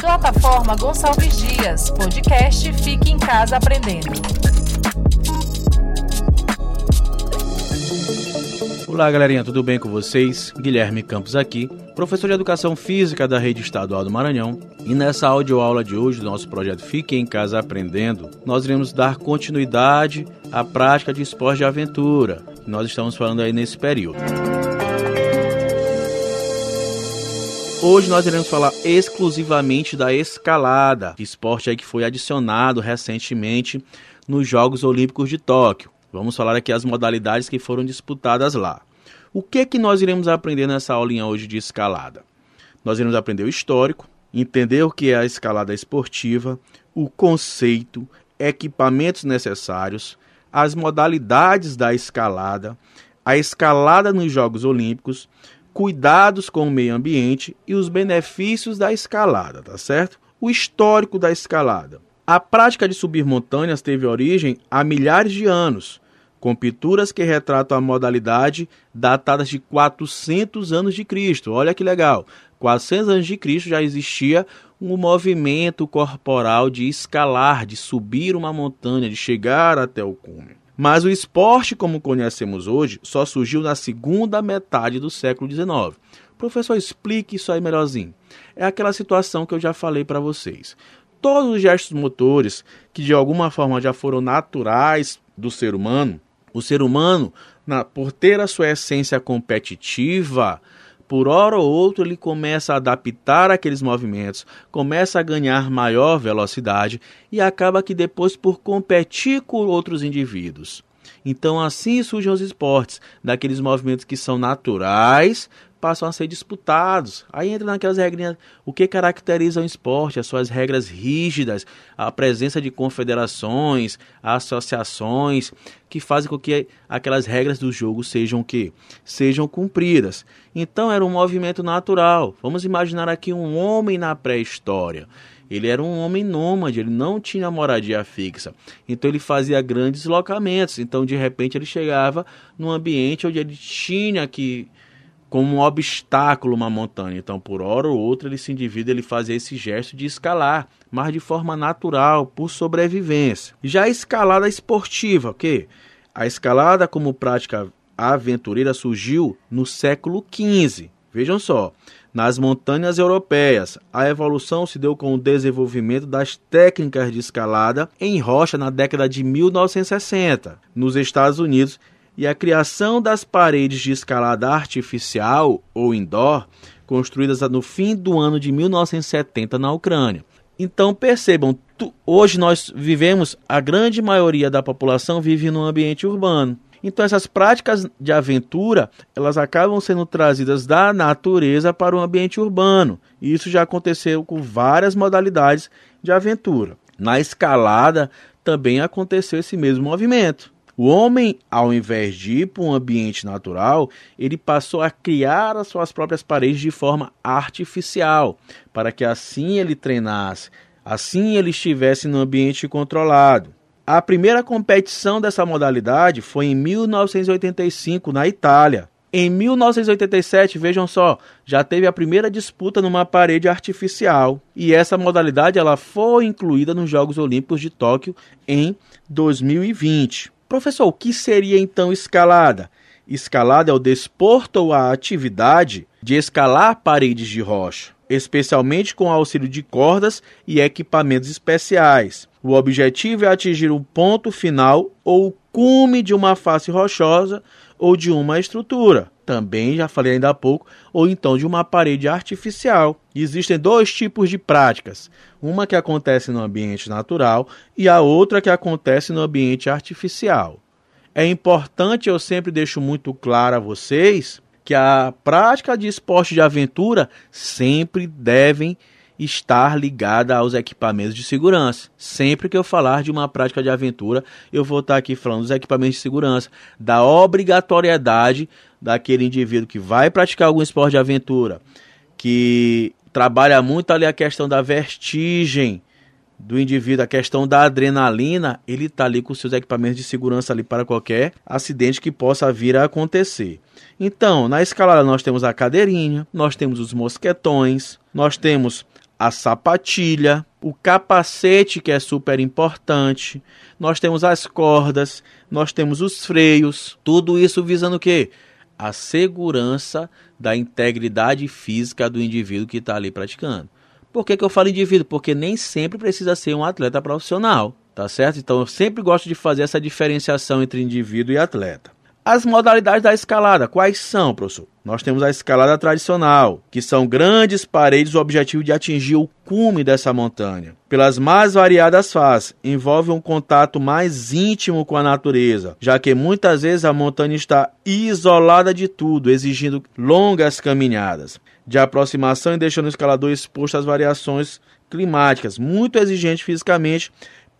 Plataforma Gonçalves Dias, podcast Fique em Casa Aprendendo. Olá, galerinha, tudo bem com vocês? Guilherme Campos aqui, professor de Educação Física da Rede Estadual do Maranhão. E nessa audioaula de hoje do nosso projeto Fique em Casa Aprendendo, nós iremos dar continuidade à prática de esporte de aventura, que nós estamos falando aí nesse período. Hoje nós iremos falar exclusivamente da escalada, esporte aí que foi adicionado recentemente nos Jogos Olímpicos de Tóquio. Vamos falar aqui as modalidades que foram disputadas lá. O que que nós iremos aprender nessa aulinha hoje de escalada? Nós iremos aprender o histórico, entender o que é a escalada esportiva, o conceito, equipamentos necessários, as modalidades da escalada, a escalada nos Jogos Olímpicos, cuidados com o meio ambiente e os benefícios da escalada, tá certo? O histórico da escalada. A prática de subir montanhas teve origem há milhares de anos, com pinturas que retratam a modalidade datadas de 400 anos de Cristo. Olha que legal. 400 anos de Cristo já existia um movimento corporal de escalar, de subir uma montanha, de chegar até o cume. Mas o esporte, como conhecemos hoje, só surgiu na segunda metade do século XIX. Professor, explique isso aí melhorzinho. É aquela situação que eu já falei para vocês. Todos os gestos motores que de alguma forma já foram naturais do ser humano, o ser humano, na, por ter a sua essência competitiva, por hora ou outra ele começa a adaptar aqueles movimentos, começa a ganhar maior velocidade e acaba que depois por competir com outros indivíduos. Então assim surgem os esportes, daqueles movimentos que são naturais, passam a ser disputados. Aí entra naquelas regrinhas, o que caracteriza o esporte, as suas regras rígidas, a presença de confederações, associações, que fazem com que aquelas regras do jogo sejam que sejam cumpridas. Então era um movimento natural. Vamos imaginar aqui um homem na pré-história. Ele era um homem nômade, ele não tinha moradia fixa. Então ele fazia grandes deslocamentos. Então de repente ele chegava num ambiente onde ele tinha que como um obstáculo uma montanha. Então, por hora ou outra, ele se indivíduo, ele fazia esse gesto de escalar, mas de forma natural, por sobrevivência. Já a escalada esportiva, ok? A escalada como prática aventureira surgiu no século XV. Vejam só, nas montanhas europeias, a evolução se deu com o desenvolvimento das técnicas de escalada em rocha na década de 1960. Nos Estados Unidos, e a criação das paredes de escalada artificial ou indoor construídas no fim do ano de 1970 na Ucrânia. Então percebam, tu, hoje nós vivemos, a grande maioria da população vive num ambiente urbano. Então essas práticas de aventura, elas acabam sendo trazidas da natureza para o ambiente urbano. E isso já aconteceu com várias modalidades de aventura. Na escalada também aconteceu esse mesmo movimento. O homem, ao invés de ir para um ambiente natural, ele passou a criar as suas próprias paredes de forma artificial, para que assim ele treinasse, assim ele estivesse no ambiente controlado. A primeira competição dessa modalidade foi em 1985 na Itália. Em 1987, vejam só, já teve a primeira disputa numa parede artificial e essa modalidade ela foi incluída nos Jogos Olímpicos de Tóquio em 2020. Professor, o que seria então escalada? Escalada é o desporto ou a atividade de escalar paredes de rocha, especialmente com auxílio de cordas e equipamentos especiais. O objetivo é atingir o ponto final ou o cume de uma face rochosa ou de uma estrutura. Também já falei ainda há pouco, ou então de uma parede artificial. Existem dois tipos de práticas: uma que acontece no ambiente natural e a outra que acontece no ambiente artificial. É importante, eu sempre deixo muito claro a vocês, que a prática de esporte de aventura sempre devem estar ligada aos equipamentos de segurança. Sempre que eu falar de uma prática de aventura, eu vou estar aqui falando dos equipamentos de segurança, da obrigatoriedade daquele indivíduo que vai praticar algum esporte de aventura, que trabalha muito ali a questão da vertigem do indivíduo, a questão da adrenalina, ele está ali com seus equipamentos de segurança ali para qualquer acidente que possa vir a acontecer. Então, na escalada nós temos a cadeirinha, nós temos os mosquetões, nós temos a sapatilha, o capacete, que é super importante, nós temos as cordas, nós temos os freios, tudo isso visando o quê? A segurança da integridade física do indivíduo que está ali praticando. Por que, que eu falo indivíduo? Porque nem sempre precisa ser um atleta profissional, tá certo? Então eu sempre gosto de fazer essa diferenciação entre indivíduo e atleta. As modalidades da escalada, quais são, professor? Nós temos a escalada tradicional, que são grandes paredes, o objetivo de atingir o cume dessa montanha. Pelas mais variadas fases, envolve um contato mais íntimo com a natureza, já que muitas vezes a montanha está isolada de tudo, exigindo longas caminhadas de aproximação e deixando o escalador exposto às variações climáticas, muito exigente fisicamente,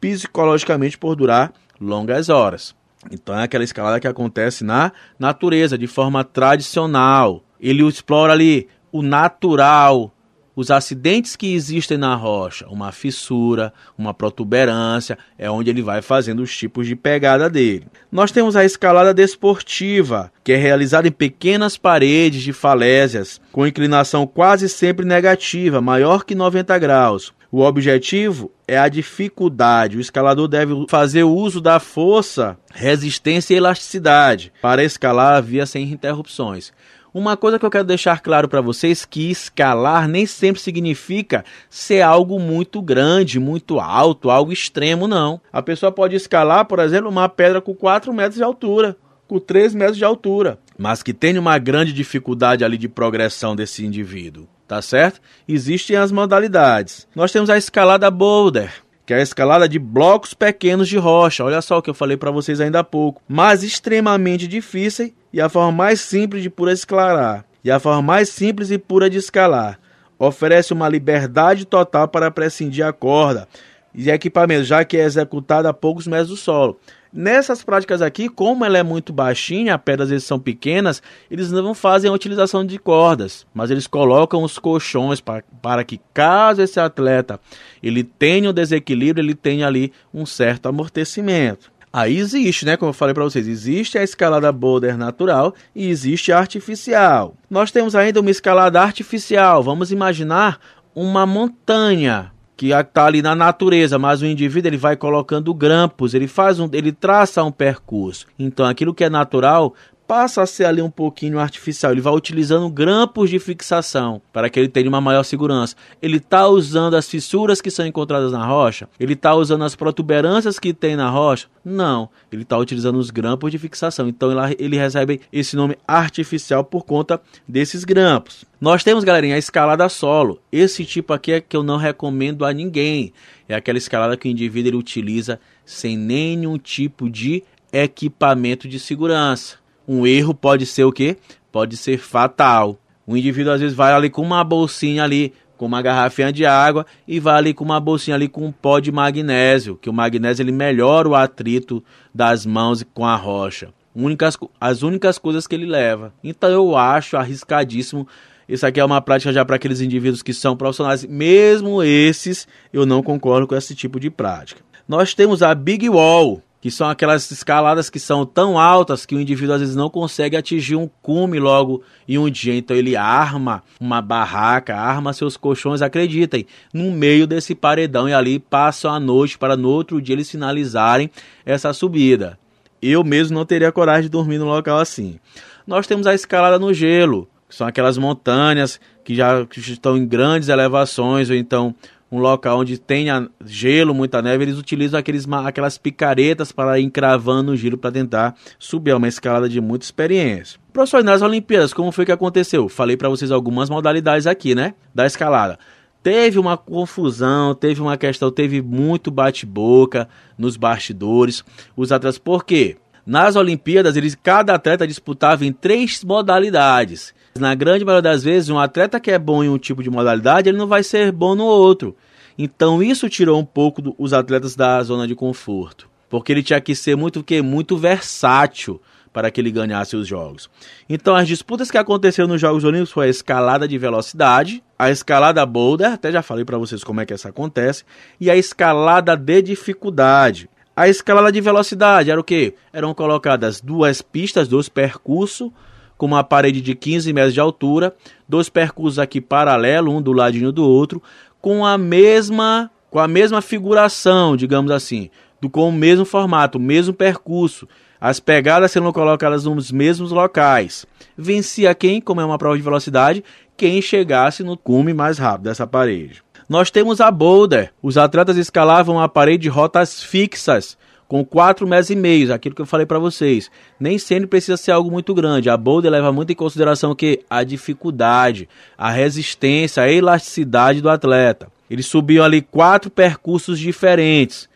psicologicamente por durar longas horas. Então é aquela escalada que acontece na natureza, de forma tradicional. Ele explora ali o natural, os acidentes que existem na rocha, uma fissura, uma protuberância, é onde ele vai fazendo os tipos de pegada dele. Nós temos a escalada desportiva, que é realizada em pequenas paredes de falésias, com inclinação quase sempre negativa, maior que 90 graus. O objetivo é a dificuldade. O escalador deve fazer uso da força, resistência e elasticidade para escalar a via sem interrupções. Uma coisa que eu quero deixar claro para vocês que escalar nem sempre significa ser algo muito grande, muito alto, algo extremo, não. A pessoa pode escalar, por exemplo, uma pedra com 4 metros de altura, com 3 metros de altura, mas que tem uma grande dificuldade ali de progressão desse indivíduo tá certo? Existem as modalidades. Nós temos a escalada boulder, que é a escalada de blocos pequenos de rocha. Olha só o que eu falei para vocês ainda há pouco. Mas extremamente difícil e a forma mais simples de pura escalar. E a forma mais simples e pura de escalar. Oferece uma liberdade total para prescindir a corda e equipamento, já que é executada a poucos metros do solo. Nessas práticas aqui, como ela é muito baixinha, as pedras vezes são pequenas, eles não fazem a utilização de cordas, mas eles colocam os colchões para, para que caso esse atleta ele tenha um desequilíbrio, ele tenha ali um certo amortecimento. Aí existe, né, como eu falei para vocês, existe a escalada boulder natural e existe a artificial. Nós temos ainda uma escalada artificial. Vamos imaginar uma montanha que está ali na natureza, mas o indivíduo ele vai colocando grampos, ele faz um, ele traça um percurso. Então aquilo que é natural passa a ser ali um pouquinho artificial. Ele vai utilizando grampos de fixação para que ele tenha uma maior segurança. Ele está usando as fissuras que são encontradas na rocha? Ele está usando as protuberâncias que tem na rocha? Não. Ele está utilizando os grampos de fixação. Então ele recebe esse nome artificial por conta desses grampos. Nós temos, galerinha, a escalada solo. Esse tipo aqui é que eu não recomendo a ninguém. É aquela escalada que o indivíduo ele utiliza sem nenhum tipo de equipamento de segurança um erro pode ser o quê? Pode ser fatal. O indivíduo às vezes vai ali com uma bolsinha ali, com uma garrafinha de água e vai ali com uma bolsinha ali com um pó de magnésio, que o magnésio ele melhora o atrito das mãos com a rocha. Únicas, as únicas coisas que ele leva. Então eu acho arriscadíssimo. Isso aqui é uma prática já para aqueles indivíduos que são profissionais. Mesmo esses, eu não concordo com esse tipo de prática. Nós temos a Big Wall, que são aquelas escaladas que são tão altas que o indivíduo às vezes não consegue atingir um cume logo em um dia. Então ele arma uma barraca, arma seus colchões, acreditem, no meio desse paredão e ali passam a noite para no outro dia eles finalizarem essa subida. Eu mesmo não teria coragem de dormir num local assim. Nós temos a escalada no gelo, que são aquelas montanhas que já estão em grandes elevações ou então um local onde tenha gelo, muita neve, eles utilizam aqueles, aquelas picaretas para ir encravando o gelo para tentar subir. É uma escalada de muita experiência. Professor, nas Olimpíadas, como foi que aconteceu? Falei para vocês algumas modalidades aqui, né? Da escalada. Teve uma confusão, teve uma questão, teve muito bate-boca nos bastidores. Os atletas, por quê? Nas Olimpíadas, eles, cada atleta disputava em três modalidades. Na grande maioria das vezes, um atleta que é bom em um tipo de modalidade, ele não vai ser bom no outro. Então isso tirou um pouco do, os atletas da zona de conforto, porque ele tinha que ser muito que muito versátil para que ele ganhasse os jogos. Então as disputas que aconteceram nos Jogos Olímpicos foi a escalada de velocidade, a escalada boulder, até já falei para vocês como é que essa acontece, e a escalada de dificuldade. A escalada de velocidade era o que? Eram colocadas duas pistas, dois percursos com uma parede de 15 metros de altura, dois percursos aqui paralelos, um do ladinho do outro, com a mesma com a mesma figuração, digamos assim, do com o mesmo formato, o mesmo percurso, as pegadas sendo colocadas nos mesmos locais. Vencia quem, como é uma prova de velocidade, quem chegasse no cume mais rápido dessa parede. Nós temos a boulder. Os atletas escalavam a parede de rotas fixas, com 4 metros e meio, aquilo que eu falei para vocês. Nem sempre precisa ser algo muito grande. A boulder leva muito em consideração que a dificuldade, a resistência, a elasticidade do atleta. Eles subiam ali quatro percursos diferentes.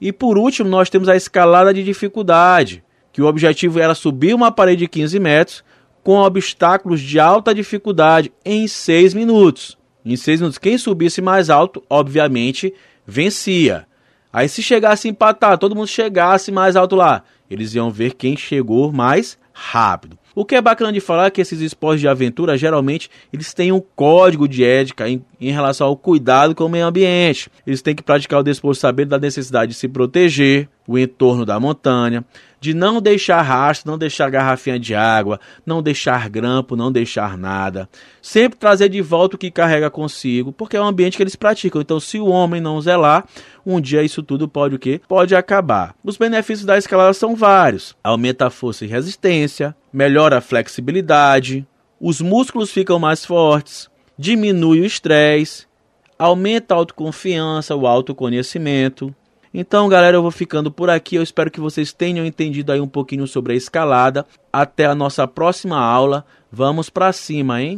E por último, nós temos a escalada de dificuldade, que o objetivo era subir uma parede de 15 metros com obstáculos de alta dificuldade em 6 minutos. Em 6 minutos, quem subisse mais alto, obviamente, vencia. Aí se chegasse a empatar, todo mundo chegasse mais alto lá, eles iam ver quem chegou mais rápido. O que é bacana de falar é que esses esportes de aventura, geralmente, eles têm um código de ética em, em relação ao cuidado com o meio ambiente. Eles têm que praticar o desporto sabendo da necessidade de se proteger, o entorno da montanha, de não deixar rastro, não deixar garrafinha de água, não deixar grampo, não deixar nada. Sempre trazer de volta o que carrega consigo, porque é o ambiente que eles praticam. Então, se o homem não zelar, um dia isso tudo pode o quê? Pode acabar. Os benefícios da escalada são vários. Aumenta a força e resistência, melhora a flexibilidade, os músculos ficam mais fortes, diminui o estresse, aumenta a autoconfiança, o autoconhecimento, então, galera, eu vou ficando por aqui. Eu espero que vocês tenham entendido aí um pouquinho sobre a escalada. Até a nossa próxima aula. Vamos para cima, hein?